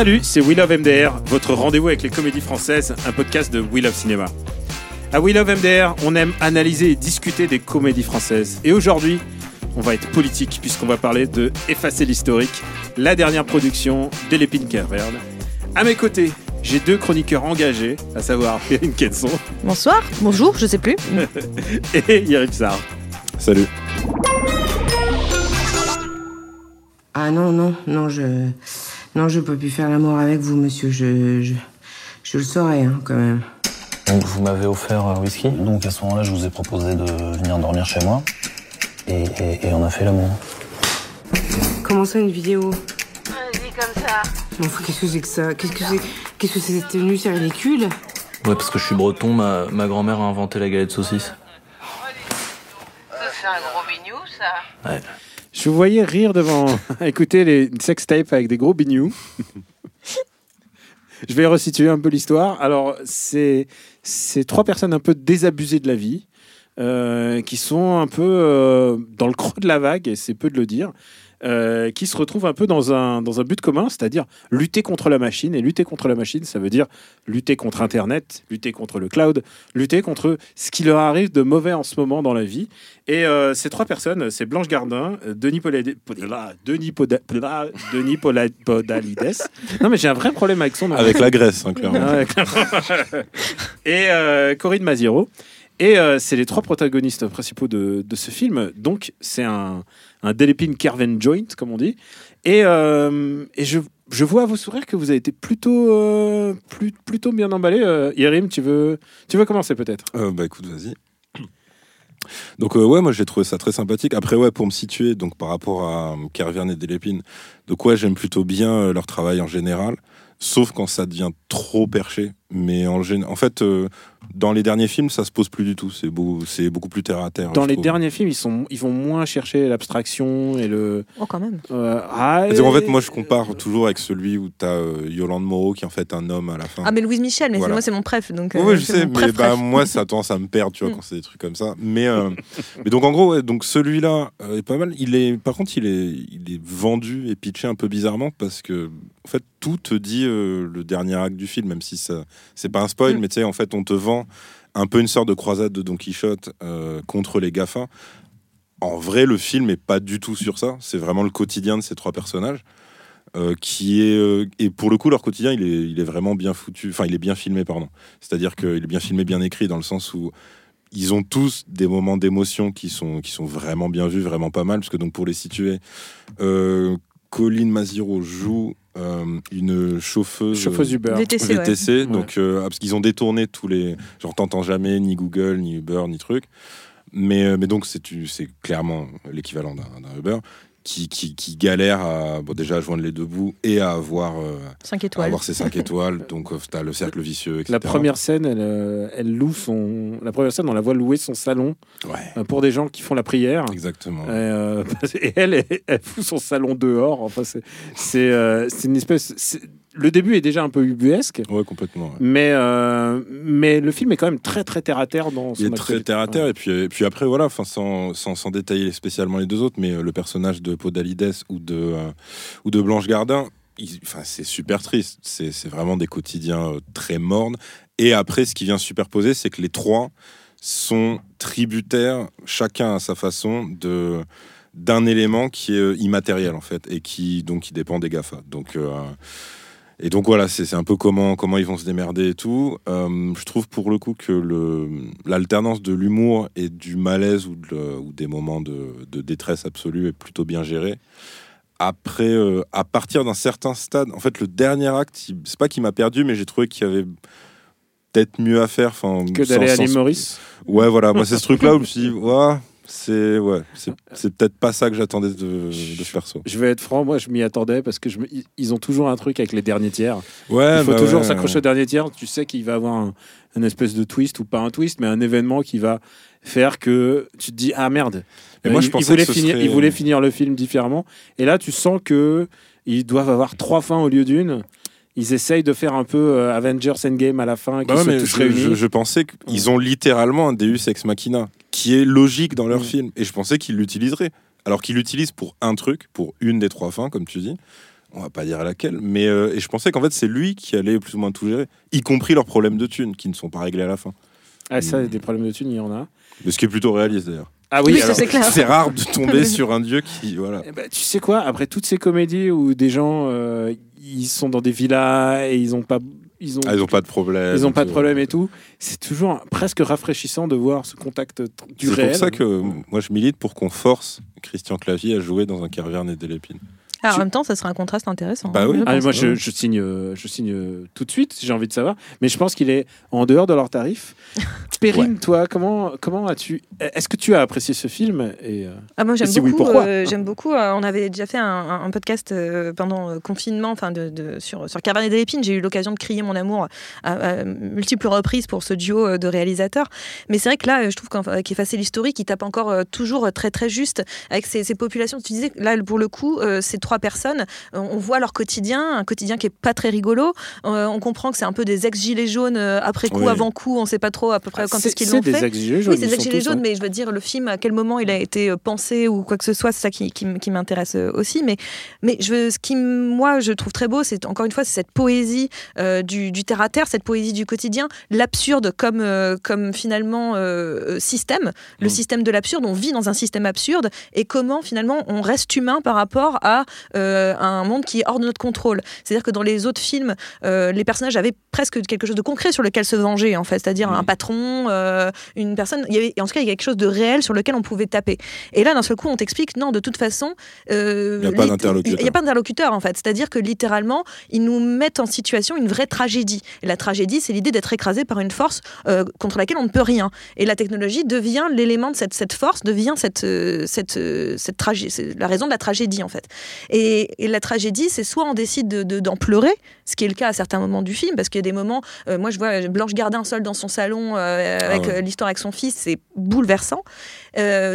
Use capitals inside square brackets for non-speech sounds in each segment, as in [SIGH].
Salut, c'est We Love MDR, votre rendez-vous avec les comédies françaises, un podcast de We Love Cinéma. À We Love MDR, on aime analyser et discuter des comédies françaises. Et aujourd'hui, on va être politique puisqu'on va parler de Effacer l'historique, la dernière production de l'épine Caverne. À mes côtés, j'ai deux chroniqueurs engagés, à savoir [LAUGHS] Perrine Kenson Bonsoir, bonjour, je sais plus. [LAUGHS] et Yerim Sarr. Salut. Ah non, non, non, je. Non, je peux plus faire l'amour avec vous, monsieur. Je. Je, je le saurais, hein, quand même. Donc vous m'avez offert un whisky. Donc à ce moment-là, je vous ai proposé de venir dormir chez moi. Et, et- et on a fait l'amour. Comment ça, une vidéo Vas-y comme ça. Mais enfin, qu'est-ce que c'est que ça Qu'est-ce que c'est Qu'est-ce que c'est cette tenue C'est ridicule Ouais, parce que je suis breton, ma, ma grand-mère a inventé la galette saucisse. C'est un gros bignou, ça. Ouais. Je vous voyais rire devant [LAUGHS] écouter les sextapes avec des gros bignous. [LAUGHS] Je vais resituer un peu l'histoire. Alors, c'est c'est trois personnes un peu désabusées de la vie, euh, qui sont un peu euh, dans le creux de la vague, et c'est peu de le dire, euh, qui se retrouvent un peu dans un, dans un but commun, c'est-à-dire lutter contre la machine. Et lutter contre la machine, ça veut dire lutter contre Internet, lutter contre le cloud, lutter contre ce qui leur arrive de mauvais en ce moment dans la vie. Et euh, ces trois personnes, c'est Blanche Gardin, Denis Polade- Poda- Denis, Poda- Poda- Denis Pola- Podalides. [LAUGHS] Non, mais j'ai un vrai problème avec son nom. Avec la Grèce, hein, clairement. et euh, Corinne Maziro. Et euh, c'est les trois protagonistes principaux de, de ce film. Donc, c'est un, un Delépine Kerven Joint, comme on dit. Et, euh, je, vois à vos sourires que vous avez été plutôt, euh, plutôt bien emballé. Yerim, tu veux, tu veux commencer peut-être? Bah écoute, vas-y. Donc ouais, moi j'ai trouvé ça très sympathique. Après ouais, pour me situer, donc par rapport à euh, et Delépine, donc ouais, j'aime plutôt bien leur travail en général, sauf quand ça devient trop perché. Mais en, en fait, euh, dans les derniers films, ça se pose plus du tout. C'est beau, c'est beaucoup plus terre à terre. Dans les trouve. derniers films, ils, sont, ils vont moins chercher l'abstraction et le. Oh, quand même. euh, ah, en fait, moi je compare toujours avec celui où t'as euh, Yolande Moreau qui est en fait un homme à la fin. Ah, mais Louise Michel, mais Voilà. moi, c'est mon préf. Donc, Oui, euh, je sais, mais préf, bah, préf. moi, ça a tendance à me perdre, tu vois, Mm. quand c'est des trucs comme ça. Mais, euh, [LAUGHS] mais donc, en gros, ouais, donc celui-là euh, est pas mal. Il est, par contre, il est, il est vendu et pitché un peu bizarrement parce que, en fait, tout te dit euh, le dernier acte du film, même si ça, c'est pas un spoil, Mm. mais tu sais, en fait, on te vend un peu une sorte de croisade de Don Quichotte euh, contre les GAFA. En vrai, le film est pas du tout sur ça. C'est vraiment le quotidien de ces trois personnages. euh, qui est euh, et pour le coup leur quotidien il est, il est vraiment bien foutu enfin il est bien filmé pardon c'est-à-dire qu'il est bien filmé bien écrit dans le sens où ils ont tous des moments d'émotion qui sont qui sont vraiment bien vus vraiment pas mal parce que donc pour les situer euh, Colline Maziro joue euh, une chauffeuse Chauffeuse Uber. VTC, ouais. VTC, donc euh, parce qu'ils ont détourné tous les genre t'entends jamais ni Google ni Uber ni truc mais euh, mais donc c'est clairement l'équivalent d'un Uber qui, qui, qui galère à bon, déjà à joindre les deux bouts et à avoir euh, 5 à étoiles. avoir ses 5 étoiles [LAUGHS] donc euh, t'as le cercle vicieux etc. La première scène, elle, euh, elle loue son. La première scène, on la voit louer son salon ouais euh, pour des gens qui font la prière. exactement Euh, [LAUGHS] et elle, elle, elle fout son salon dehors. Enfin, c'est, c'est, euh, c'est une espèce. c'est- Le début est déjà un peu ubuesque, ouais complètement ouais. mais, euh, mais le film est quand même très très terre à terre dans son Il est très terre à terre Ouais. et puis et puis après voilà enfin sans, sans, sans détailler spécialement les deux autres mais euh, le personnage de Podalides ou de euh, ou de Blanche Gardin enfin c'est super triste. C'est vraiment des quotidiens très mornes. Et après ce qui vient superposer c'est que les trois sont tributaires chacun à sa façon de d'un élément qui est immatériel en fait et qui donc qui dépend des Gafa. Donc euh, et donc voilà, c'est un peu comment, comment ils vont se démerder et tout. Euh, je trouve pour le coup que l'alternance de l'humour et du malaise ou, de le- ou des moments de, de détresse absolue est plutôt bien gérée. Après, euh, à partir d'un certain stade, en fait, le dernier acte, c'est pas qu'il m'a perdu, mais j'ai trouvé qu'il y avait peut-être mieux à faire. Enfin, Que d'aller à sans- Maurice. Ouais, voilà, moi c'est ce truc-là où je me suis dit, [LAUGHS] Ouah, C'est ouais, c'est peut-être pas ça que j'attendais de, de ce perso. Je vais être franc, moi je m'y attendais parce que je me- ils- ils ont toujours un truc avec les derniers tiers. Ouais, Il faut bah toujours ouais, s'accrocher au dernier tiers. Tu sais qu'il va avoir un, un espèce de twist ou pas un twist, mais un événement qui va faire que tu te dis ah merde. Et moi, Euh, je il- pensais que ce finir, serait- il voulait finir le film différemment. Et là, tu sens que ils doivent avoir trois fins au lieu d'une. Ils essayent de faire un peu euh, Avengers Endgame à la fin, Bah ouais, mais tous je, réunis. je- je pensais qu'ils ont littéralement un Deus Ex Machina qui est logique dans leur Mm. film et je pensais qu'ils l'utiliseraient. Alors qu'ils l'utilisent pour un truc, pour une des trois fins, comme tu dis. On va pas dire laquelle, mais euh, et je pensais qu'en fait c'est lui qui allait plus ou moins tout gérer, y compris leurs problèmes de thunes qui ne sont pas réglés à la fin. Ah, ça, des problèmes de thunes, il y en a. Mais ce qui est plutôt réaliste d'ailleurs. Ah Oui, oui, ça, alors, c'est clair. C'est rare de tomber [LAUGHS] sur un dieu qui voilà. Ben, tu sais quoi? Après toutes ces comédies où des gens euh, ils sont dans des villas et ils ont pas, ils ont, Ah, ils ont pas de problème. ils ont pas de problème et tout. C'est toujours presque rafraîchissant de voir ce contact du C'est réel. pour ça que moi je milite pour qu'on force Christian Clavier à jouer dans un Carverne et des Lépines. Ah, en même temps, ça serait un contraste intéressant. Bah oui. je Ah, moi, je, je signe, euh, je signe euh, tout de suite. J'ai envie de savoir, mais je pense qu'il est en dehors de leur tarif. [LAUGHS] Perrine, toi, comment, comment as-tu Est-ce que tu as apprécié ce film et euh, Ah, moi j'aime si oui, beaucoup. pourquoi euh, j'aime beaucoup. euh, on avait déjà fait un, un- un podcast euh, pendant le confinement, enfin de, de- sur sur Cabernet des Lépines. J'ai eu l'occasion de crier mon amour à, à multiples reprises pour ce duo euh, de réalisateurs. Mais c'est vrai que là, je trouve qu'avec Effacer l'historique, il tape encore euh, toujours très très juste avec ces, ces populations. Tu disais là pour le coup, euh, ces trois personnes, on voit leur quotidien, un quotidien qui est pas très rigolo. Euh, on comprend que c'est un peu des ex gilets jaunes euh, après coup, Oui. avant coup. On sait pas trop à peu près quand c'est est-ce qu'ils c'est l'ont des fait. ex-gilets jaunes Oui, c'est des sont Gilets tous, jaunes, hein. mais je veux dire, le film, à quel moment il a été euh, pensé ou quoi que ce soit, c'est ça qui, qui m- qui m'intéresse aussi. Mais, mais je, veux- ce qui, moi, je trouve très beau, c'est encore une fois, c'est cette poésie euh, du, du terre à terre, cette poésie du quotidien, l'absurde comme, euh, comme finalement système, le Mm. système de l'absurde. On vit dans un système absurde et comment finalement on reste humain par rapport à euh, un monde qui est hors de notre contrôle. C'est-à-dire que dans les autres films, euh, les personnages avaient presque quelque chose de concret sur lequel se venger, en fait, c'est-à-dire un patron, euh, une personne. Il y avait, en tout cas, il y a quelque chose de réel sur lequel on pouvait taper. Et là, d'un seul coup, on t'explique non, de toute façon, Il y a pas d'interlocuteur. Il n'y a pas d'interlocuteur, en fait. C'est-à-dire que littéralement, ils nous mettent en situation une vraie tragédie. Et la tragédie, c'est l'idée d'être écrasé par une force contre laquelle on ne peut rien. Et la technologie devient l'élément de cette, cette force, devient cette, cette, cette tragédie, c'est la raison de la tragédie, en fait. Et, et la tragédie, c'est soit on décide de- de- d'en pleurer, ce qui est le cas à certains moments du film, parce qu'il y a des moments, euh, moi je vois Blanche Gardin seule dans son salon euh, avec ouais. euh, l'histoire avec son fils, c'est bouleversant.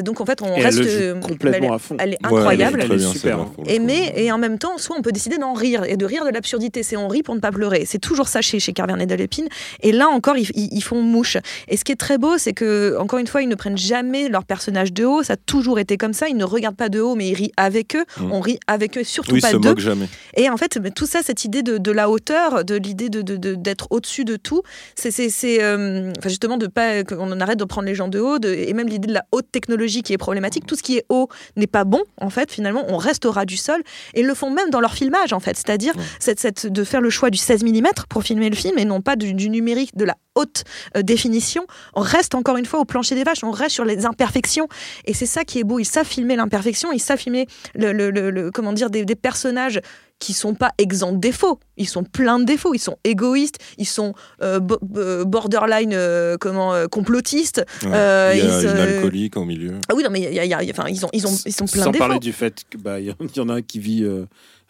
Donc en fait, on Et elle reste. le joue euh, complètement elle, à fond. elle est Ouais, incroyable. elle est super, hein. Et, mais, et en même temps, soit on peut décider d'en rire et de rire de l'absurdité. C'est on rit pour ne pas pleurer. C'est toujours ça chez, chez Carvernet de Lépine. Et là encore, ils, ils- ils font mouche. Et ce qui est très beau, c'est que, encore une fois, ils ne prennent jamais leur personnage de haut. Ça a toujours été comme ça. Ils ne regardent pas de haut, mais ils rient avec eux. Mm. On rit avec eux, surtout Oui, pas se d'eux. moque jamais. Et en fait, tout ça, cette idée de, de la hauteur, de l'idée de, de- de- d'être au-dessus de tout, c'est, c'est, c'est, euh, enfin justement de pas qu'on en arrête de prendre les gens de haut, et même l'idée de la haute technologie qui est problématique. Tout ce qui est haut n'est pas bon, en fait. Finalement, on reste au ras du sol. Et ils le font même dans leur filmage, en fait. C'est-à-dire Ouais. cette, cette- de faire le choix du 16 mm pour filmer le film et non pas du, du numérique, de la haute euh, définition. On reste encore une fois au plancher des vaches, on reste sur les imperfections. Et c'est ça qui est beau. Ils savent filmer l'imperfection, ils savent filmer le, le- le- le- comment dire, des, des personnages qui sont pas exempts de défauts. Ils sont pleins de défauts. Ils sont égoïstes. Ils sont euh, bo- borderline euh, comment euh, complotistes. Ouais. Euh, il y a ils une alcoolique au milieu. Ah oui, non, mais il y a- y a- y a- enfin, ils ont, ils ont, ils sont pleins Sans de parler défauts. du fait qu'il y en a qui vit euh, euh, euh,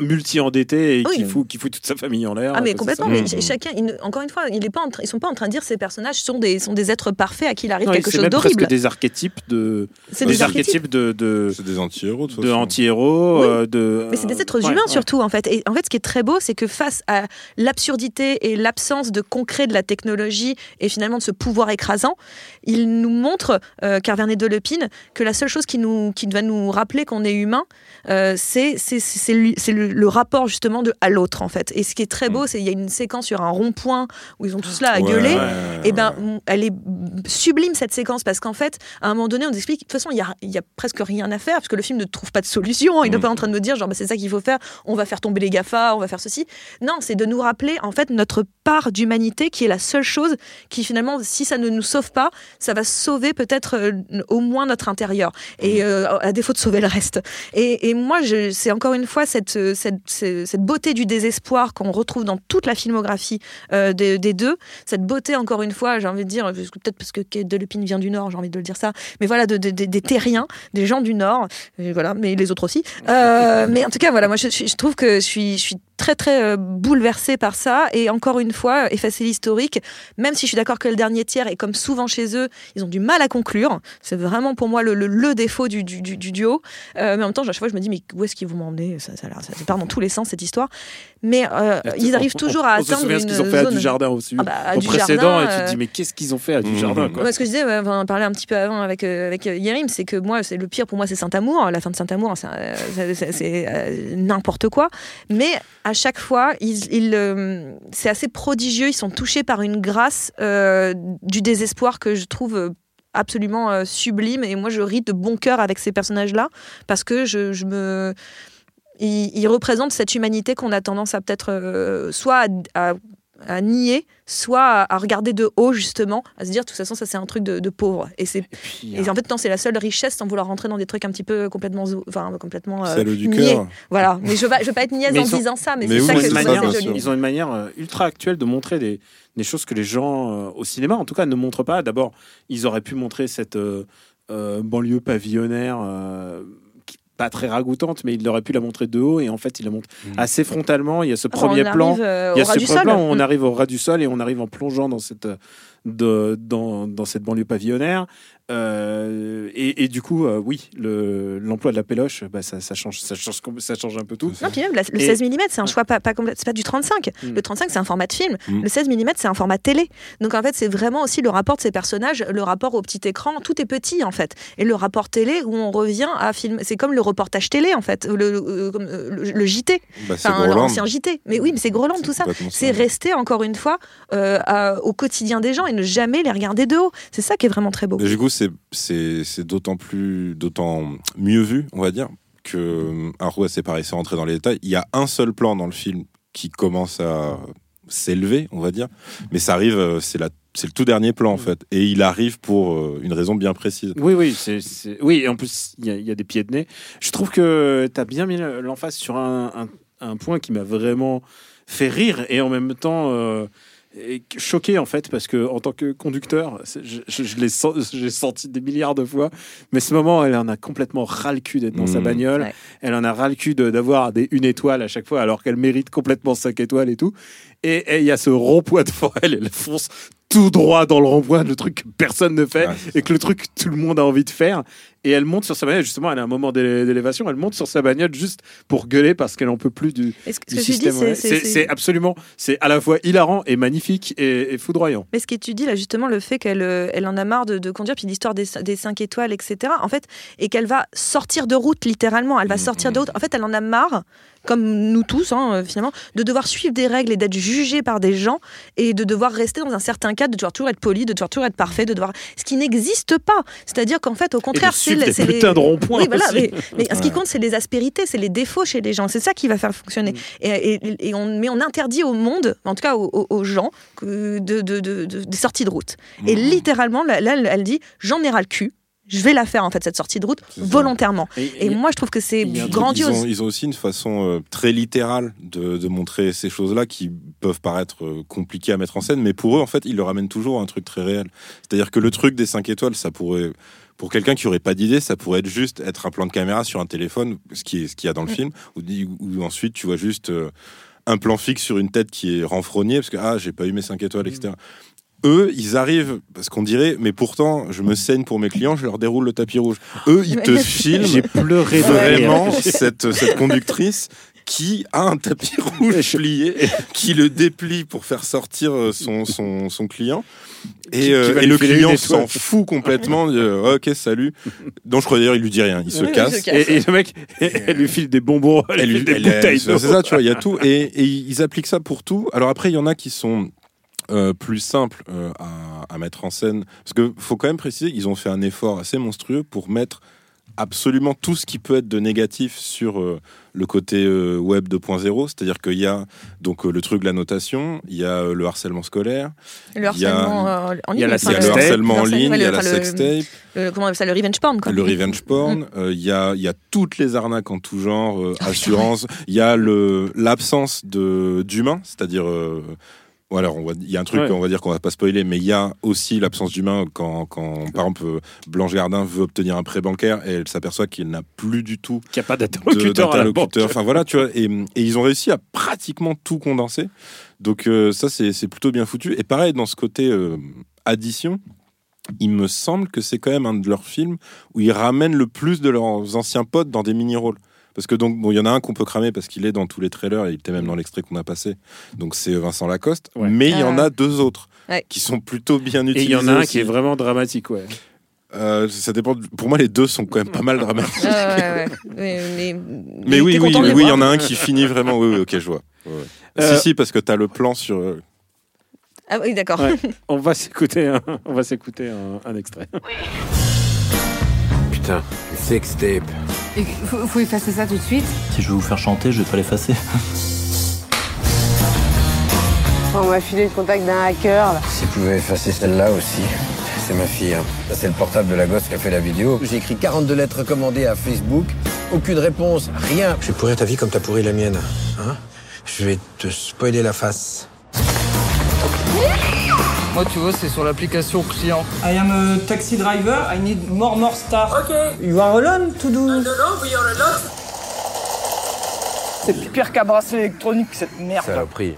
multi-endetté et Oui. qui, fout, qui fout toute sa famille en l'air. Ah mais complètement, mais ch- chacun, il ne- encore une fois, il est pas en train- ils sont pas en train de dire ces personnages sont des, sont des êtres parfaits à qui il arrive Non, quelque c'est chose d'horrible. presque des archétypes de, C'est des des archétypes. archétypes de, de, C'est des anti-héros, de de anti-héros. Oui. euh, de, Mais c'est des êtres ouais, humains ouais. surtout en fait. Et en fait, ce qui est très beau, c'est que face à l'absurdité et l'absence de concret de la technologie et finalement de ce pouvoir écrasant, il nous montre, euh, Carvernet de Lepine, que la seule chose qui, nous, qui va nous rappeler qu'on est humain, euh, c'est c'est- le, le rapport justement de, à l'autre en fait. Et ce qui est très beau, c'est qu'il y a une séquence sur un rond-point où ils ont tous là à Ouais, gueuler. ouais, Et ben, ouais. on- elle est sublime cette séquence parce qu'en fait, à un moment donné, on explique. De toute façon, il y a, il y a presque rien à faire parce que le film ne trouve pas de solution. Il n'est Mm. pas en train de nous dire genre bah, c'est ça qu'il faut faire. On va faire tomber les GAFA, on va faire ceci. Non, c'est de nous rappeler en fait notre part d'humanité qui est la seule chose qui finalement, si ça ne nous sauve pas, ça va sauver peut-être euh, au moins notre intérieur et euh, à défaut de sauver le reste. Et, et moi, je- c'est encore une fois cette, euh, cette, cette, beauté du désespoir qu'on retrouve dans toute la filmographie euh, des, deux. Cette beauté, encore une fois, j'ai envie de dire, peut-être parce que Kate Delépine vient du Nord, j'ai envie de le dire ça, mais voilà, de, de- de- des terriens, des gens du Nord, voilà, mais les autres aussi. Euh, mais en tout cas, voilà, moi, je, trouve que je suis très, très euh, bouleversée par ça. Et encore une fois, effacer l'historique, même si je suis d'accord que le dernier tiers, et comme souvent chez eux, ils ont du mal à conclure. C'est vraiment pour moi le, le- le défaut du, du- du- du duo. Euh, mais en même temps, à chaque fois, je me dis, mais où est-ce qu'ils vont m'emmener? Ça, ça, ça part dans tous les sens, cette histoire. Mais euh, ils arrivent toujours à on, se atteindre souvient une ce qu'ils ont fait à du jardin aussi. Ah bah, à au du précédent, jardin, et tu te euh, dis, mais qu'est-ce qu'ils ont fait à du Mmh. jardin quoi. Ouais, ce que je disais, on en parlait un petit peu avant avec, euh, avec euh, Yérim, c'est que moi, c'est le pire pour moi, c'est Saint-Amour. La fin de Saint-Amour, c'est, euh, euh, n'importe quoi. Mais à chaque fois, ils, ils, euh, c'est assez prodigieux. Ils sont touchés par une grâce euh, du désespoir que je trouve euh, absolument sublime. Et moi, je ris de bon cœur avec ces personnages-là parce que je, je me. Ils, représentent cette humanité qu'on a tendance à peut-être soit à- à nier, soit à, à regarder de haut justement, à se dire de toute façon ça c'est un truc de, de pauvre. Et c'est Et puis, et en fait non c'est la seule richesse sans vouloir rentrer dans des trucs un petit peu complètement enfin complètement euh, Celle du cœur. Voilà. Mais je veux je veux pas être niaise en disant ça, mais, Mais c'est oui, ça que je trouve manière, joli. ils ont une manière euh, ultra actuelle de montrer des, des choses que les gens euh, au cinéma, en tout cas, ne montrent pas. D'abord, ils auraient pu montrer cette euh, euh, banlieue pavillonnaire. Pas très ragoûtante, mais ils auraient pu la montrer de haut et en fait ils la montrent Mhm. assez frontalement. Il y a ce Enfin, premier on plan, euh, il y a ce premier plan où on Mm. arrive au ras du sol et on arrive en plongeant dans cette euh, de, dans, dans cette banlieue pavillonnaire. Euh, et, et du coup, euh, oui, le- l'emploi de la péloche, bah, ça, ça change, ça change, ça change un peu tout. Non, puis même la- le Et- 16 mm, c'est un choix pas, pas complet. C'est pas du 35. Mm. Le 35, c'est un format de film. Mm. Le 16 mm, c'est un format télé. Donc en fait, c'est vraiment aussi le rapport de ces personnages, le rapport au petit écran. Tout est petit en fait. Et le rapport télé où on revient à filmer. C'est comme le reportage télé en fait, le, le- euh, le- le JT, Bah, c'est enfin l'ancien JT. Mais oui, mais c'est Groland tout ça. C'est rester encore une fois euh, à- au quotidien des gens et ne jamais les regarder de haut. C'est ça qui est vraiment très beau. Du coup, c'est- d'autant plus, d'autant mieux vu, on va dire, que. Alors, ouais, c'est pareil, c'est rentrer dans les détails. Il y a un seul plan dans le film qui commence à s'élever, on va dire, mais ça arrive, euh, c'est la. C'est le tout dernier plan en fait, et il arrive pour euh, une raison bien précise. Oui, oui, c'est, oui. Et en plus, il y, a- il y a des pieds de nez. Je trouve que tu as bien mis l'emphase sur un, un- un point qui m'a vraiment fait rire et en même temps euh, choqué en fait parce que en tant que conducteur, je, je, je l'ai j'ai senti des milliards de fois. Mais ce moment, elle en a complètement ras le cul d'être dans sa Mmh. bagnole. Ouais. Elle en a ras le cul d'avoir des une étoile à chaque fois alors qu'elle mérite complètement cinq étoiles et tout. Et et il y a ce rond-point devant elle, elle fonce tout droit dans le rond-point, le truc que personne ne fait Ouais, et que le truc que tout le monde a envie de faire. Et elle monte sur sa bagnole, justement, elle a un moment d'élé- d'élévation, elle monte sur sa bagnole juste pour gueuler parce qu'elle en peut plus du, ce, du système. c'est- absolument, c'est à la fois hilarant et magnifique et, et foudroyant. Mais ce que tu dis là, justement, le fait qu'elle euh, elle en a marre de, de conduire, puis l'histoire des, des 5 étoiles, etc. En fait, et qu'elle va sortir de route, littéralement. Elle va Mhm. sortir de route. En fait, elle en a marre, comme nous tous, hein, euh, finalement, de devoir suivre des règles et d'être jugée par des gens et de devoir rester dans un certain cadre, de devoir toujours être poli, de devoir toujours être parfait, de devoir. Ce qui n'existe pas. C'est-à-dire qu'en fait, au contraire, c'est c'est les. putains de ronds-points Oui, voilà, aussi. mais, ce qui compte, c'est les aspérités, c'est les défauts chez les gens. C'est ça qui va faire fonctionner. Et, et- et on, mais on interdit au monde, en tout cas aux, aux- gens, de, de- de- de- des sorties de route. Et Mhm. littéralement, là, là, elle, dit j'en ai ras le cul. Je vais la faire en fait cette sortie de route volontairement. Et- Et moi je trouve que c'est truc, Ils grandiose. ont, ils ont aussi une façon euh, très littérale de, de montrer ces choses-là qui peuvent paraître euh, compliquées à mettre en scène, mais pour eux, en fait, ils le ramènent toujours à un truc très réel. C'est-à-dire que le truc des 5 étoiles, ça pourrait, pour quelqu'un qui aurait pas d'idée, ça pourrait être juste être un plan de caméra sur un téléphone, ce qui est ce qu'il y a dans le Mm. film, ou, ou ensuite tu vois juste euh, un plan fixe sur une tête qui est renfrognée parce que ah j'ai pas eu mes 5 étoiles, etc. Eux, ils arrivent, parce qu'on dirait, mais pourtant, je me saigne pour mes clients, je leur déroule le tapis rouge. Eux, ils te [LAUGHS] filment J'ai pleuré de vraiment [LAUGHS] cette, cette conductrice qui a un tapis [LAUGHS] rouge plié, qui le déplie pour faire sortir euh, son, son, son client. Et, Qui- euh, qui et le client s'en fout complètement. il [LAUGHS] dit, euh, ok, salut. Donc je crois d'ailleurs, il lui dit rien, il se Oui, casse. il se casse. Et, et le mec, elle lui file des bonbons, elle, Elle lui file des elle bouteilles. C'est ça, tu vois, il y a tout. Et, et ils appliquent ça pour tout. Alors après, il y en a qui sont euh, plus simples euh, à, à mettre en scène. Parce qu'il faut quand même préciser qu'ils ont fait un effort assez monstrueux pour mettre absolument tout ce qui peut être de négatif sur euh, le côté euh, web 2.0, c'est-à-dire qu'il y a donc euh, le truc de la notation, il y a euh, le harcèlement scolaire, Le Il y a- harcèlement en il y a ligne. la il y a enfin, le sextape. harcèlement en le ligne, il y a la le- sextape, le- comment on appelle ça, le revenge porn, quoi. le revenge porn, euh, il y, a, il y a toutes les arnaques en tout genre, euh, assurance, il y a le l'absence de d'humain, c'est-à-dire alors il y a un truc Ouais. on va dire qu'on va pas spoiler, mais il y a aussi l'absence d'humain quand, quand par exemple Blanche Gardin veut obtenir un prêt bancaire et elle s'aperçoit qu'il n'a plus du tout Qu'il n'y a pas d'interlocuteur. Enfin voilà, tu vois, et, et ils ont réussi à pratiquement tout condenser. Donc euh, ça, c'est c'est plutôt bien foutu. Et pareil, dans ce côté euh, addition, il me semble que c'est quand même un de leurs films où ils ramènent le plus de leurs anciens potes dans des mini-rôles. Parce que donc, bon, il y en a un qu'on peut cramer parce qu'il est dans tous les trailers et il était même dans l'extrait qu'on a passé. Donc c'est Vincent Lacoste. Ouais. Mais il y en Ah. a deux autres Ouais. qui sont plutôt bien Et utilisés. il y en a un aussi. qui est vraiment dramatique, ouais. Euh, ça dépend. de- Pour moi, les deux sont quand même pas mal dramatiques. [LAUGHS] Ah, ouais, ouais. Mais, mais, Mais oui, oui, oui, oui, il y en a un qui finit vraiment. Oui, oui, ok, je vois. Euh, Si, si, parce que t'as le plan sur. euh, Ah oui, d'accord. Ouais. [LAUGHS] On va s'écouter un, on va s'écouter un, un extrait. Putain, sextape. Il faut, faut effacer ça tout de suite. Si je veux vous faire chanter, je vais pas l'effacer. [LAUGHS] On m'a filé le contact d'un hacker. Là. Si vous pouvez effacer celle-là aussi. C'est ma fille. hein. C'est le portable de la gosse qui a fait la vidéo. J'ai écrit 42 lettres recommandées à Facebook. Aucune réponse, rien. Je vais pourrir ta vie comme t'as pourri la mienne. Hein Je vais te spoiler la face. Moi, tu vois, c'est sur l'application client. I am a taxi driver. I need more more star. Okay. You are alone to do. C'est pire qu'un bracelet électronique, cette merde. Saloperie.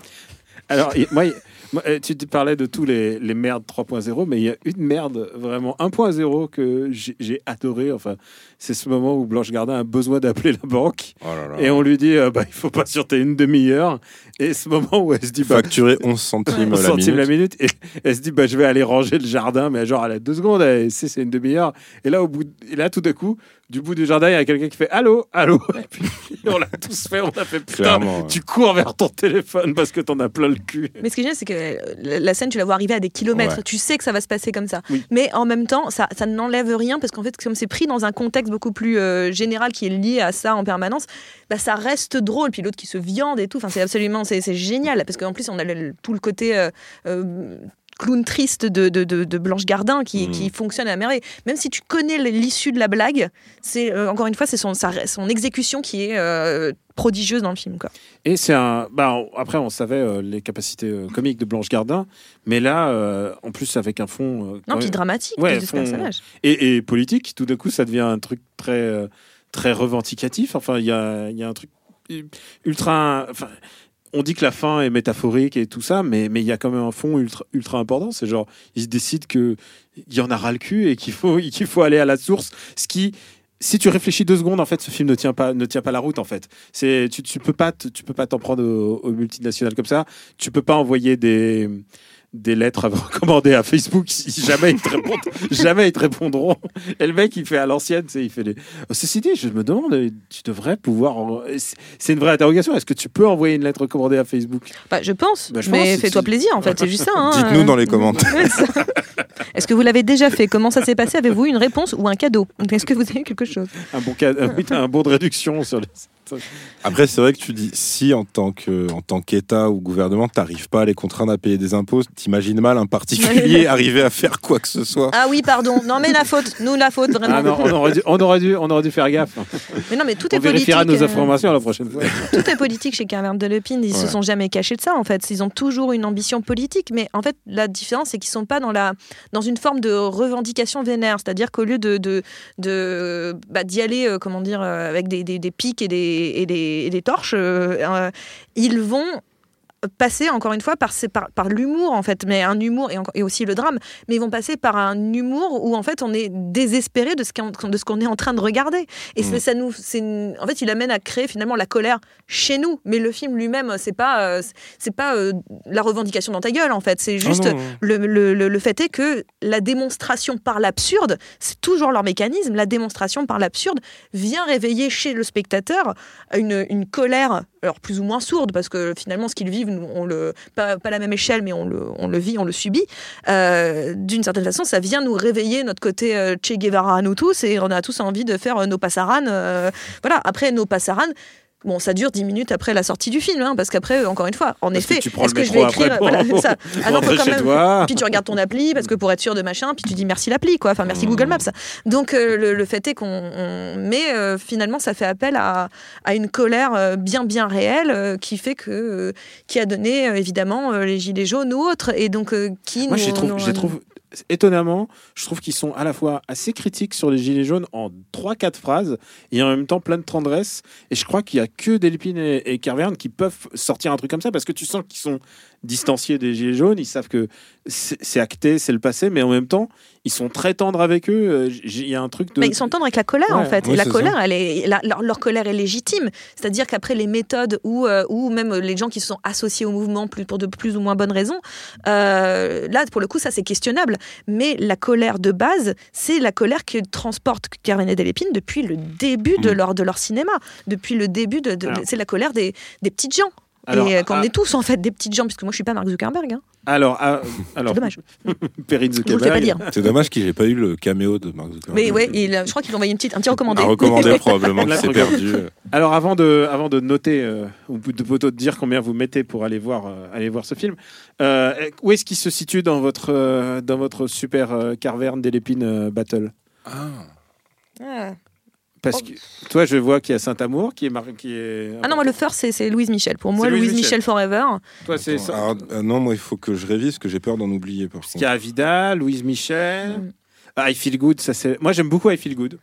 Alors, il- moi, il- moi, euh, tu te parlais de tous les, les merdes 3.0, mais il y a une merde vraiment 1.0 que j'ai j'ai adoré. Enfin, c'est ce moment où Blanche Gardin a besoin d'appeler la banque Oh là là. et on lui dit euh, bah, il faut patienter une demi-heure. Et ce moment où elle se dit bah, Facturer 11 centimes 11 la centimes minute. la minute. Et elle se dit, bah, je vais aller ranger le jardin, mais genre à la deux secondes, elle sait c'est une demi-heure. Et là, au bout, de- et là, tout d'un coup, du bout du jardin, il y a quelqu'un qui fait Allô, allô. [LAUGHS] Et puis, on l'a tous fait, on a fait putain. Ouais. Tu cours vers ton téléphone parce que t'en as plein le cul. Mais ce qui est génial, c'est que euh, la- la scène, tu la vois arriver à des kilomètres. Ouais. Tu sais que ça va se passer comme ça. Oui. Mais en même temps, ça, ça n'enlève rien parce qu'en fait, comme c'est pris dans un contexte beaucoup plus euh, général qui est lié à ça en permanence, bah, ça reste drôle. Puis l'autre qui se viande et tout. C'est absolument, c'est génial parce qu'en plus, on a tout le côté. euh, euh, clown triste de, de, de- de Blanche Gardin qui, Mm. qui fonctionne à merveille. Même si tu connais l'issue de la blague, c'est euh, encore une fois c'est son, sa- son exécution qui est euh, prodigieuse dans le film. Quoi. Et c'est un. Bah, après, on savait euh, les capacités euh, comiques de Blanche Gardin, mais là, euh, en plus, avec un fond. Non, puis dramatique Ouais, de ce personnage. et, et politique, tout d'un coup, ça devient un truc très, très revendicatif. Enfin, il y a, y a un truc ultra. Enfin, on dit que la fin est métaphorique et tout ça, mais mais il y a quand même un fond ultra, ultra important. C'est genre, ils décident que il y en a ras le cul et qu'il faut, [LAUGHS] qu'il faut aller à la source. Ce qui. Si tu réfléchis deux secondes, en fait, ce film ne tient pas, ne tient pas la route. En fait, c'est tu, tu peux pas, tu peux pas t'en prendre aux, aux multinationales comme ça. Tu peux pas envoyer des, des lettres recommandées à Facebook si jamais ils te répondent, [LAUGHS] jamais ils te répondront. Et le mec, il fait à l'ancienne, tu sais, il fait les. Ceci dit, je me demande, tu devrais pouvoir. en- c'est- une vraie interrogation. Est-ce que tu peux envoyer une lettre recommandée à Facebook? Bah, je pense, Bah, je mais fais-toi si- plaisir en fait, c'est juste ça. hein. Dites-nous dans les [LAUGHS] commentaires. Est-ce que vous l'avez déjà fait? Comment ça s'est passé? Avez-vous une réponse ou un cadeau? Est-ce que vous avez quelque chose? Un bon, ca- un bon de réduction sur les. Après, c'est vrai que tu dis si en tant que en tant qu'État ou gouvernement, t'arrives pas à les contraindre à payer des impôts, t'imagines mal un particulier arriver à faire quoi que ce soit. Ah oui, pardon. Non, mais la faute, nous la faute vraiment. Ah non, on aurait dû, on aurait dû, on aurait dû faire gaffe. Mais non, mais tout On est politique. vérifiera nos euh, informations la prochaine fois. Tout est politique chez Caverne de Lepine. Ils se sont jamais cachés de ça, en fait. Ils ont toujours une ambition politique. Mais en fait, la différence, c'est qu'ils sont pas dans, la, dans une forme de revendication vénère. C'est-à-dire qu'au lieu de, de, de, bah, d'y aller, euh, comment dire, euh, avec des, des, des pics et des, et des, torches, euh, euh, ils vont passer encore une fois par, ces- par, par l'humour en fait. Mais un humour et, aussi le drame. Mais ils vont passer par un humour où en fait on est désespéré de ce qu'on de ce qu'on est en train de regarder. Et Mm. ça nous c'est en fait il amène à créer finalement la colère chez nous. Mais le film lui-même c'est pas euh, c'est pas euh, la revendication dans ta gueule en fait. C'est juste Ah non. le, le- le- le fait est que la démonstration par l'absurde, c'est toujours leur mécanisme, la démonstration par l'absurde vient réveiller chez le spectateur une, une colère alors plus ou moins sourde, parce que finalement, ce qu'ils vivent, on le, pas, la même échelle, mais on le, on le vit, on le subit. Euh, D'une certaine façon, ça vient nous réveiller notre côté euh, Che Guevara à nous tous, et on a tous envie de faire euh, nos passaran. voilà, après nos passaran. Bon, ça dure 10 minutes après la sortie du film, hein, parce qu'après, encore une fois, en Parce effet, est-ce que je vais écrire après voilà, ça. [LAUGHS] Ah non, quand même- toi. Puis tu regardes ton appli, parce que pour être sûr de machin, puis tu dis merci l'appli, quoi. Enfin, merci Google Maps. Donc, euh, le, le fait est qu'on. on- Mais euh, finalement, ça fait appel à, à une colère euh, bien, bien réelle euh, qui fait que. euh, qui a donné, euh, évidemment, euh, les Gilets jaunes ou autres. Et donc, euh, qui. Moi, je les nous- trouve, nous- je les trouve étonnamment, je trouve qu'ils sont à la fois assez critiques sur les gilets jaunes en 3-4 phrases et en même temps plein de tendresse. Et je crois qu'il y a que Delphine et, et Carverne qui peuvent sortir un truc comme ça parce que tu sens qu'ils sont distanciés des gilets jaunes. Ils savent que c'est acté, c'est le passé, mais en même temps, ils sont très tendres avec eux. Euh, Il y a un truc de. Mais ils s'entendent avec la colère en fait. Oui, et la colère, elle est, la- leur, leur colère est légitime. C'est-à-dire qu'après les méthodes ou, euh, ou même les gens qui se sont associés au mouvement plus, pour de plus ou moins bonnes raisons, euh, là pour le coup ça c'est questionnable. Mais la colère de base, c'est la colère que transporte Carmen et Delépine depuis le début de, Mm. leur, de leur cinéma, depuis le début de, c'est la colère des, des petites gens. Alors, et euh, qu'on ah- est tous en fait des petites gens, puisque moi je suis pas Mark Zuckerberg. Hein. Alors, ah, alors C'est dommage. [LAUGHS] Zuckerberg. C'est dommage qu'il n'ait pas eu le caméo de Mark Zuckerberg. Mais ouais, il, a- je crois qu'il a envoyé une petite, un petit recommandé. À recommander [LAUGHS] probablement qu'il s'est perdu. Alors avant de, avant de noter, euh, ou de plutôt de dire combien vous mettez pour aller voir, euh, aller voir ce film, euh, où est-ce qu'il se situe dans votre, euh, dans votre super euh, Carverne d'Elépine euh, Battle? Ah. Ah. Parce Oh. que toi, je vois qu'il y a Saint-Amour qui est, mar- qui est. Ah non, moi le first c'est- Louise Michel. Pour moi, Louise Louise Michel. Michel. Forever. Toi, c'est ça. Alors, euh, non, moi, il faut que je révise, parce que j'ai peur d'en oublier. Par Parce qu'il y a Avida, Louise Michel. Mm. Ah, I Feel Good, ça c'est. Moi, j'aime beaucoup I Feel Good.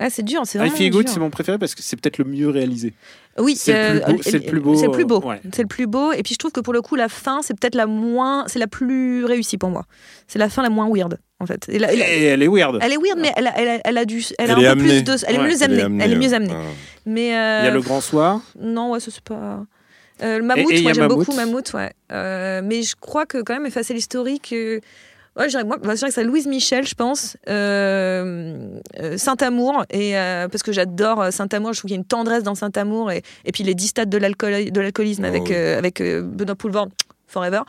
Ah, c'est dur, c'est I Feel Good, c'est mon préféré parce que c'est peut-être le mieux réalisé. Oui, c'est le plus beau- euh, c'est le plus beau, C'est le plus beau. ouais. C'est le plus beau. Et puis je trouve que pour le coup, la fin, c'est peut-être la moins, c'est la plus réussie pour moi. C'est la fin la moins weird, en fait. Et la- et la- Et elle est weird. elle est weird, mais elle a, elle a, elle a du, elle a Elle est un peu amenée. plus de, elle est Ouais, mieux amenée. Elle est mieux amenée. Ah. Mais Il y euh, a le grand soir. non, ouais, ça c'est pas. Euh, le Mammouth, Et- moi a j'aime beaucoup Mammouth, ouais. Euh, mais je crois que quand même effacer l'historique. euh, Ouais, je dirais, moi, bah, je dirais que c'est Louise Michel, je pense. Euh, euh, Saint-Amour, et, euh, parce que j'adore euh, Saint-Amour. Je trouve qu'il y a une tendresse dans Saint-Amour. Et, et puis les 10 stades de l'alcool- de l'alcoolisme Oh, avec, oui. euh, avec euh, Benoît Poulvord. Forever.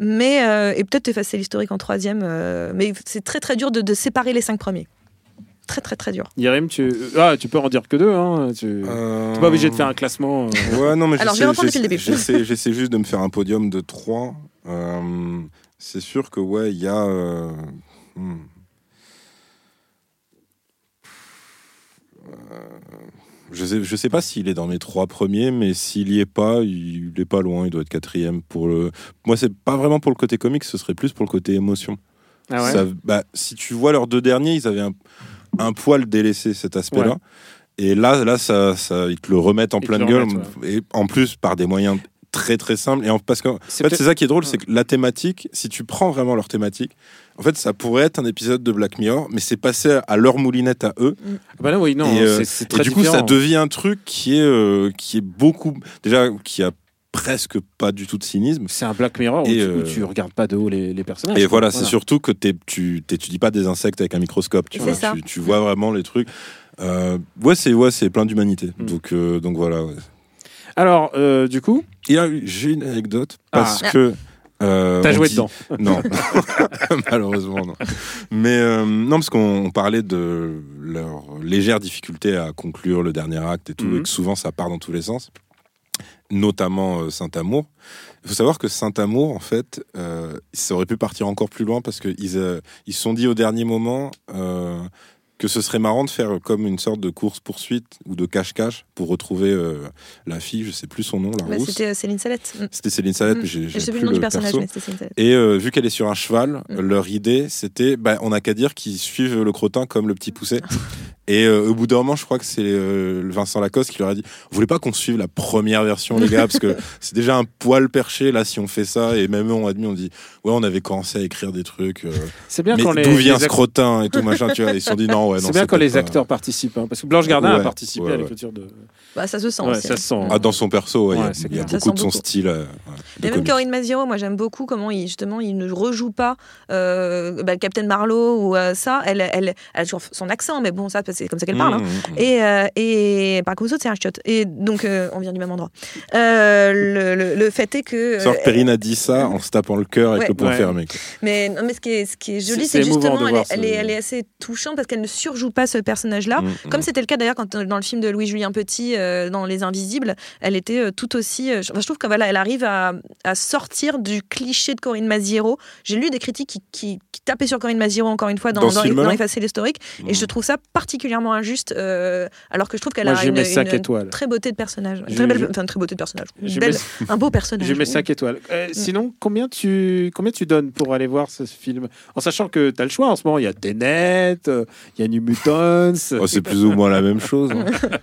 Mais, euh, et peut-être effacer l'historique en troisième. euh, mais c'est très très dur de, de séparer les cinq premiers. Très très très dur. Yerim, tu... Ah, tu peux en dire que deux. Hein. Tu n'es Euh, pas obligé de faire un classement. euh. Ouais, non, mais Alors, je j'essaie- vais reprendre depuis le j'essaie- début. J'essaie j'essaie juste de me faire un podium de 3. c'est sûr que, ouais, il y a. euh, hmm. Je sais, je sais pas s'il est dans mes trois premiers, mais s'il y est pas, il est pas loin. Il doit être quatrième pour le. Moi, c'est pas vraiment pour le côté comique, ce serait plus pour le côté émotion. Ah ouais? Ça- bah, si tu vois leurs deux derniers, ils avaient un, un poil délaissé cet aspect-là. Ouais. Et là, là ça, ça, ils te le remettent en Ils le gueule. remettent, Et en plus, par des moyens très très simples. Et en, parce que, en C'est fait, c'est ça qui est drôle, c'est que la thématique, si tu prends vraiment leur thématique, en fait, ça pourrait être un épisode de Black Mirror, mais c'est passé à leur moulinette à eux. Ah bah là, oui, non, et, euh, c'est- c'est et très du coup, ça devient un truc qui est, euh, qui est beaucoup. Déjà, qui a presque pas du tout de cynisme. C'est un Black Mirror où, Et, tu, euh, où tu regardes pas de haut les, les personnages. Et quoi. voilà, c'est surtout que t'es- tu t'étudies pas des insectes avec un microscope. Tu, vois. ça. Tu, tu vois vraiment les trucs. Euh, ouais, c'est ouais, c'est plein d'humanité. Mm. Donc, euh, donc voilà. ouais. Alors, euh, du coup, Il y a eu- J'ai une anecdote parce Ah. que. euh, t'as joué dit- dedans. [LAUGHS] Non, [LAUGHS] malheureusement non. Mais euh, non, parce qu'on on parlait de leur légère difficulté à conclure le dernier acte et tout, Mhm. et que souvent ça part dans tous les sens, notamment euh, Saint-Amour. Il faut savoir que Saint-Amour, en fait, euh, ça aurait pu partir encore plus loin parce qu'ils euh, ils se sont dit au dernier moment euh, que ce serait marrant de faire comme une sorte de course-poursuite ou de cache-cache pour retrouver euh, la fille, je sais plus son nom, la Bah, rousse. C'était euh, Céline Salette. Mm. C'était Céline Salette, Mm. mais j'ai Je sais plus le nom du personnage, perso. mais c'était Céline Salette. Et euh, vu qu'elle est sur un cheval, Mm. leur idée, c'était, bah, on n'a qu'à dire qu'ils suivent le crottin comme le petit poussé. [LAUGHS] Et euh, au bout d'un moment, je crois que c'est euh, le Vincent Lacoste qui leur a dit, vous voulez pas qu'on suive la première version, les gars, parce que [LAUGHS] c'est déjà un poil perché là si on fait ça. Et même eux ont admis, on dit, ouais, on avait commencé à écrire des trucs. euh, C'est bien mais quand les. d'où vient les ce crottin et tout machin, tu vois? Ils se sont dit non, ouais, non. C'est bien quand les pas- acteurs participent, hein, parce que Blanche Gardin a participé ouais, à ouais. l'écriture de. Bah, ça se sent ça se sent. Ah, dans son perso, ouais, il y a- y a, beaucoup de son beaucoup. style. euh, ouais, de Mais même comique. Corinne Maziero, moi j'aime beaucoup comment il, justement il ne rejoue pas euh, bah, le Captain Marlowe ou euh, ça. Elle, elle, elle a toujours son accent, mais bon, ça c'est comme ça qu'elle parle. hein. Mmh, mmh. Et, euh, et par contre, c'est un chiotte. Et donc, euh, on vient du même endroit. Euh, le, le- le fait est que. Sauf euh, Perrine a dit ça en se tapant le cœur avec Ouais. le poing Ouais. fermé. mais, non, mais ce qui est, ce qui est joli, C'est- justement, elle est, elle, est, ce- elle est assez touchante parce qu'elle ne surjoue pas ce personnage-là. Mmh, mmh. Ah, Comme c'était le cas d'ailleurs quand dans le film de Louis-Julien Petit, euh, dans Les Invisibles, elle était euh, tout aussi. euh, je- enfin, je trouve que voilà, elle arrive à, à sortir du cliché de Corinne Maziero. J'ai lu des critiques qui, qui, qui tapaient sur Corinne Maziero encore une fois dans, Dans dans, dans Effacer l'historique, et je trouve ça particulièrement injuste, euh, alors que je trouve qu'elle a j'ai une, très beauté de personnage, une Je- très belle, je- enfin, une très beauté de personnage, Une Je belle- mets- un beau personnage. Je mets 5 étoiles. Euh, Sinon, combien tu, combien tu donnes pour aller voir ce film? En sachant que tu as le choix en ce moment. Il y a Tenet, euh, il y a New Mutants. [LAUGHS] Oh, c'est plus ou moins la même chose. hein. [LAUGHS]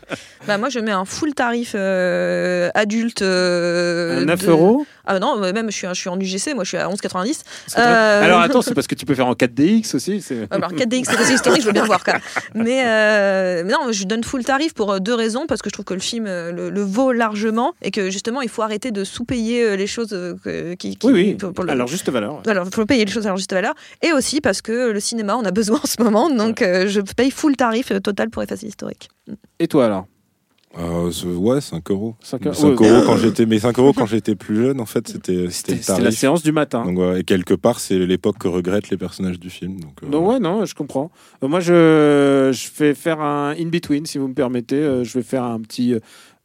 Bah, moi, je mets un full tarif euh, adulte. euh, 9 de- euros? Ah non, même je suis, je suis en UGC, moi je suis à 11,90. C'est très- Euh, Alors attends, [LAUGHS] c'est parce que tu peux faire en 4DX aussi. c'est- Alors 4DX, c'est aussi historique, je veux bien voir quoi. Mais, euh, mais non, je donne full tarif pour euh, deux raisons, parce que je trouve que le film euh, le, le vaut largement et que justement il faut arrêter de sous-payer les choses qui, qui- Oui, oui. pour- pour le- Alors juste valeur. alors, il faut payer les choses à leur juste valeur. Et aussi parce que le cinéma, on a [LAUGHS] besoin en ce moment. Donc, euh, je paye full tarif total pour effacer l'historique. Et toi alors? Euh, ouais, 5 euros. 5 5 euros. euros quand j'étais, mais 5 euros quand j'étais plus jeune, en fait, c'était, c'était la séance du matin. Donc, ouais, et quelque part, c'est l'époque que regrettent les personnages du film. Donc, euh, Donc ouais, non, je comprends. Euh, moi, je, je vais faire un in-between, si vous me permettez. Euh, je vais faire un petit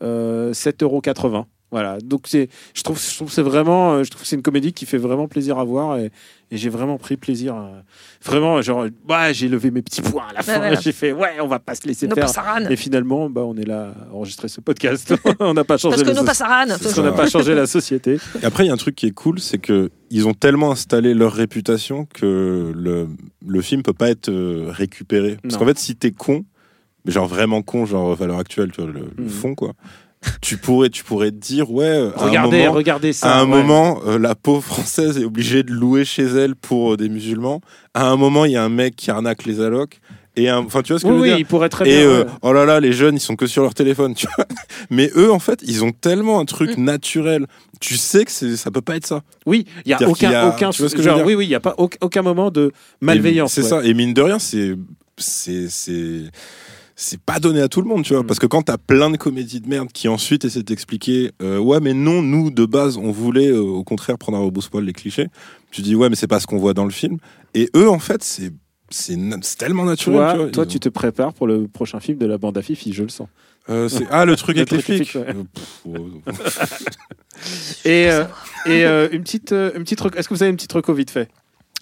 euh, 7,80€. Voilà. Donc c'est, je trouve, je trouve que c'est vraiment, euh, je trouve c'est une comédie qui fait vraiment plaisir à voir et, et j'ai vraiment pris plaisir. euh, vraiment, genre, ouais, j'ai levé mes petits poings à la fin. voilà. J'ai fait, ouais, on va pas se laisser No faire. Passaran. Et finalement, bah, on est là à enregistrer ce podcast. [LAUGHS] on n'a pas changé. Parce que la no Passaran. parce qu'on n'a pas changé la société. Et après, il y a un truc qui est cool, c'est que ils ont tellement installé leur réputation que le, le film peut pas être euh, récupéré. Parce Non. qu'en fait, si t'es con, mais genre vraiment con, genre à l'heure actuelle, tu vois, le, le Mhm. fond, quoi, tu pourrais, tu pourrais te dire, ouais, à un Regardez, moment, regardez ça. à un ouais. moment, euh, la pauvre française est obligée de louer chez elle pour euh, des musulmans. À un moment, il y a un mec qui arnaque les allocs. Et enfin, tu vois ce que Oui, je veux oui, dire? il pourrait très et bien. euh, ouais. oh là là, les jeunes, ils sont que sur leur téléphone, tu vois. [LAUGHS] Mais eux, en fait, ils ont tellement un truc Mm. naturel. Tu sais que ça peut pas être ça. Oui, il y a aucun, qu'il y a- aucun, tu vois ce que je veux dire? oui, oui, il y a pas aucun, moment de malveillance. C'est ouais. ça. Et mine de rien, c'est c'est c'est pas donné à tout le monde, tu vois. Mm. Parce que quand t'as plein de comédies de merde qui ensuite essaient d'expliquer, euh, ouais, mais non, nous de base, on voulait euh, au contraire prendre à rebrousse-poil les clichés. Tu dis, ouais, mais c'est pas ce qu'on voit dans le film. Et eux, en fait, c'est c'est tellement naturel. Toi, tu vois. toi tu te prépares pour le prochain film de la bande à Fifi, je le sens. Euh, ah, le truc [LAUGHS] Le avec les flics. ouais. [LAUGHS] Et, [LAUGHS] et une petite, une petite, rec- est-ce que vous avez une petite reco vite fait?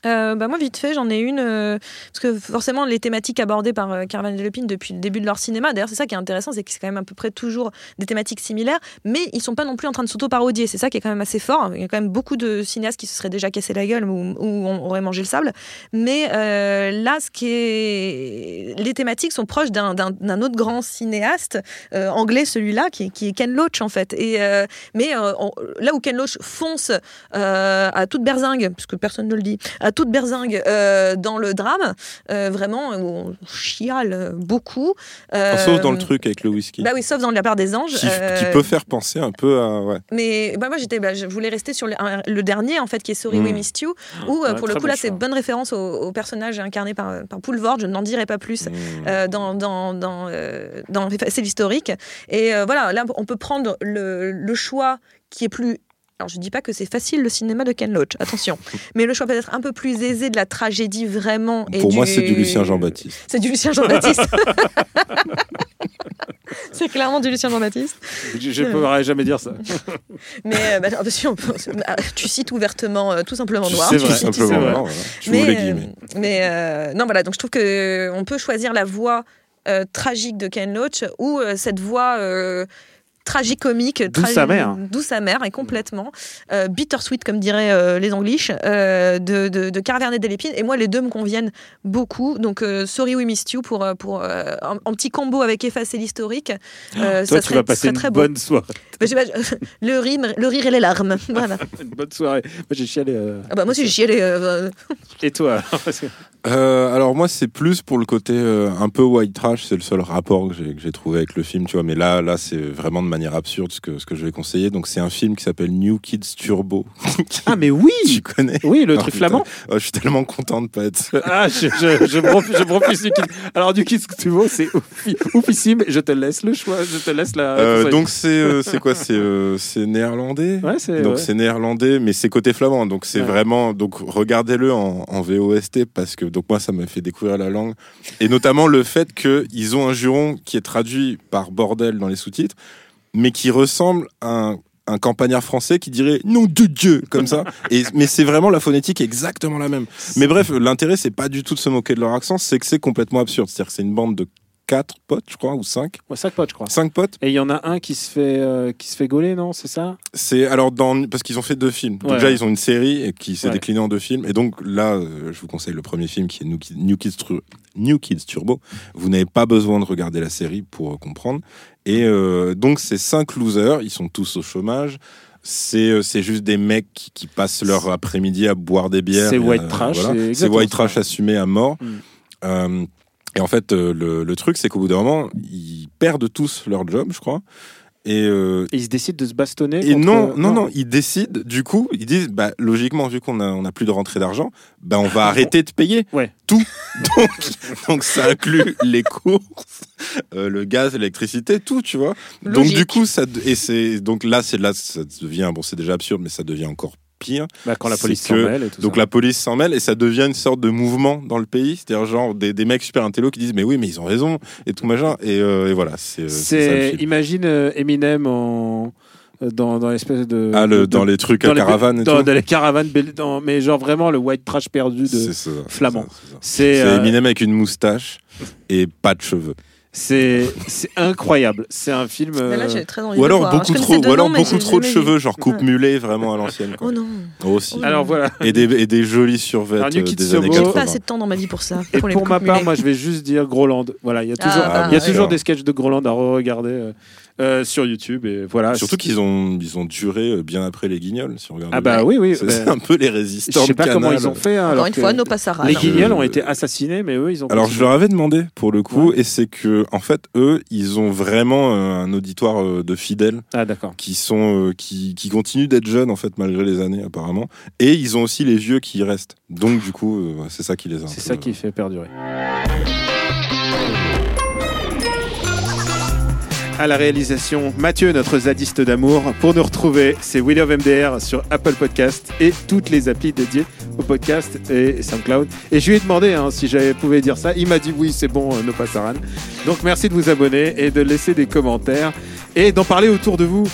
Euh, bah moi, vite fait, j'en ai une. euh, parce que forcément, les thématiques abordées par euh, Caravane et Lepine depuis le début de leur cinéma, d'ailleurs, c'est ça qui est intéressant, c'est que c'est quand même à peu près toujours des thématiques similaires, mais ils sont pas non plus en train de s'auto-parodier. C'est ça qui est quand même assez fort. Il y a quand même beaucoup de cinéastes qui se seraient déjà cassé la gueule ou, ou on aurait mangé le sable. Mais euh, là, ce qui est. Les thématiques sont proches d'un- autre grand cinéaste, anglais celui-là, qui, est Ken Loach, en fait. Et, mais là où Ken Loach fonce à toute berzingue, puisque personne ne le dit, toute berzingue euh, dans le drame, euh, vraiment, où on chiale beaucoup. Euh, Sauf dans le truc avec le whisky. Bah oui, sauf dans La part des anges. qui, euh, qui peut faire penser un peu à. Ouais. mais bah, moi, j'étais, bah, je voulais rester sur le, dernier, en fait, qui est Sorry. We Missed You, où, euh, Ouais, pour le coup, là, c'est bonne référence au, au personnage incarné par, par Poulvord, je n'en dirai pas plus. Mmh. euh, dans dans dans, euh, dans c'est l'historique et euh, voilà là on peut prendre le, le choix qui est plus alors je dis pas que c'est facile le cinéma de Ken Loach attention [LAUGHS] mais le choix peut-être un peu plus aisé de la tragédie vraiment et Pour moi, c'est du Lucien Jean-Baptiste. c'est du Lucien Jean-Baptiste [LAUGHS] [LAUGHS] c'est clairement du Lucien Jean-Baptiste Je, je pourrais jamais dire ça. mais euh, bah, si on peut- ah, tu cites ouvertement euh, tout simplement noir C'est vrai, cites. Simplement, voilà. Je mais, les euh, guillemets. mais euh, non, voilà, donc je trouve que euh, on peut choisir la voix euh, tragique de Ken Loach ou euh, cette voix euh, tragicomique, Douce tragi- amère. douce amère et complètement euh, bittersweet comme diraient euh, les Anglish euh, de, de, de Caraverne des Lépines. Et moi, les deux me conviennent beaucoup. Donc, euh, Sorry We Missed You pour, pour un, un petit combo avec Effacer l'historique. Toi, ça tu serait, vas passer une très beau. bonne soirée. Je- [LAUGHS] le, rire, le rire et les larmes. [LAUGHS] Voilà. Une bonne soirée. Moi, j'ai chialé. Ah bah, moi aussi, j'ai chialé. Et toi [LAUGHS] Euh, alors moi c'est plus pour le côté euh, un peu white trash, c'est le seul rapport que j'ai, trouvé avec le film, tu vois. Mais là, là c'est vraiment de manière absurde ce que, ce que je vais conseiller. Donc c'est un film qui s'appelle New Kids Turbo. [LAUGHS] Ah, mais oui tu connais Oui, le Ah, truc putain. flamand Oh, Je suis tellement content de pas être seul. Ah, je, je, je refuse, je du Kids. Alors, du Kids Turbo, c'est oufi- oufissime. Je te laisse le choix, je te laisse la. Euh, donc c'est c'est quoi? C'est c'est néerlandais? Ouais, c'est. donc ouais. c'est néerlandais mais c'est côté flamand donc c'est Ouais. vraiment donc regardez-le en, en VOST parce que donc moi ça m'a fait découvrir la langue. Et notamment le fait que ils ont un juron qui est traduit par bordel dans les sous-titres mais qui ressemble à un un campagnard français qui dirait nom de Dieu! comme ça. [LAUGHS] Et mais c'est vraiment la phonétique exactement la même. Mais bref l'intérêt c'est pas du tout de se moquer de leur accent c'est que c'est complètement absurde. C'est-à-dire que c'est une bande de quatre potes je crois ou cinq Ouais, cinq potes, je crois. cinq potes Et il y en a un qui se fait, euh, qui se fait gauler, non C'est ça? C'est alors dans parce qu'ils ont fait deux films. Donc Ouais, déjà ils ont une série et qui s'est Ouais. déclinée en deux films. Et donc là, euh, je vous conseille le premier film qui est New Kids, New Kids, Tru- New Kids Turbo. Vous n'avez pas besoin de regarder la série pour euh, comprendre. Et euh, donc c'est cinq losers. Ils sont tous au chômage. C'est c'est juste des mecs qui, qui passent leur après-midi à boire des bières. C'est white trash, c'est white trash assumé à mort. Mm. Euh, et en fait, euh, le, le truc, c'est qu'au bout d'un moment, ils perdent tous leur job, je crois. Et, euh, Et ils se décident de se bastonner et contre- non, non, non, ils décident, du coup, ils disent, bah, logiquement, vu qu'on a, on a plus de rentrée d'argent, bah, on va [LAUGHS] arrêter de payer Ouais. tout. [LAUGHS] Donc, donc, ça inclut [LAUGHS] les courses, euh, le gaz, l'électricité, tout, tu vois. Donc, du coup, ça, et c'est, donc là, c'est là, ça devient, bon, c'est déjà absurde, mais ça devient encore pire. Bah, quand la police s'en mêle et tout Donc ça. la police s'en mêle et ça devient une sorte de mouvement dans le pays. C'est-à-dire genre des, des mecs super intello qui disent mais oui mais ils ont raison et tout machin et, euh, et voilà c'est euh, imagine euh, Eminem en dans dans l'espèce de Ah le, de- dans les trucs dans à les- caravane et dans, tout. dans les caravanes dans- mais genre vraiment le white trash perdu de ça, flamand. c'est euh, Eminem avec une moustache et pas de cheveux. C'est incroyable c'est un film là, euh, j'ai très envie Ou alors voir. beaucoup trop, ou alors noms, beaucoup trop de cheveux, vu. genre coupe Ouais. mulet vraiment à l'ancienne. Oh non. Aussi. Oh alors voilà Et des, et des jolis survêtements Kids des années Turbo- J'ai pas 80. assez de temps dans ma vie pour ça. et pour les pour ma part moi je vais juste dire Groland voilà il y a toujours Ah, il y a toujours ouais. des sketchs de Groland à re-regarder euh, sur YouTube et voilà Surtout qu'ils ont, ils ont duré euh, bien après les guignols, si on regarde. ah bien. bah oui oui C'est bah, c'est [LAUGHS] un peu les je résistants sais de pas comment ils ont fait hein, Encore alors une fois, nos passarades. les guignols ont Je- été assassinés mais eux ils ont Alors je leur avais demandé pour le coup, et c'est que en fait eux, ils ont vraiment euh, un auditoire de fidèles ah d'accord qui sont, euh, qui, qui continuent d'être jeunes en fait malgré les années apparemment, et ils ont aussi les vieux qui y restent. Donc du coup, euh, c'est ça qui les a. c'est peu- ça qui fait perdurer À la réalisation, Mathieu, notre zadiste d'amour. Pour nous retrouver, c'est William MDR sur Apple Podcast et toutes les applis dédiées au podcast et SoundCloud. Et je lui ai demandé hein, si j'avais pouvais dire ça. Il m'a dit oui, c'est bon, euh, no passaran. Donc merci de vous abonner et de laisser des commentaires et d'en parler autour de vous.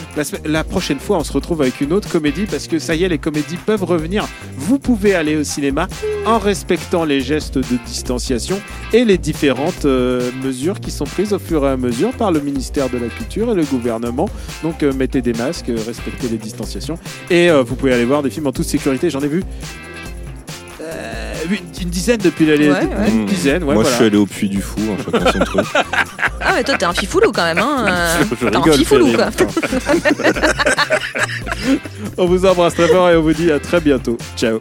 La prochaine fois, on se retrouve avec une autre comédie parce que ça y est, les comédies peuvent revenir. Vous pouvez aller au cinéma en respectant les gestes de distanciation et les différentes euh, mesures qui sont prises au fur et à mesure par le ministère de la Culture et le gouvernement. Donc euh, mettez des masques, euh, respectez les distanciations et euh, vous pouvez aller voir des films en toute sécurité. J'en ai vu euh, une, dizaine depuis l'année. Ouais, ouais. Une dizaine, ouais, Moi, voilà. je suis allé au puits du fou, hein, chacun son truc. Ah, mais toi, t'es un fifoulou quand même. Hein. [LAUGHS] je T'es un rigole, fifoulou, Ferry, quoi. enfin. [LAUGHS] On vous embrasse très fort et on vous dit à très bientôt. Ciao.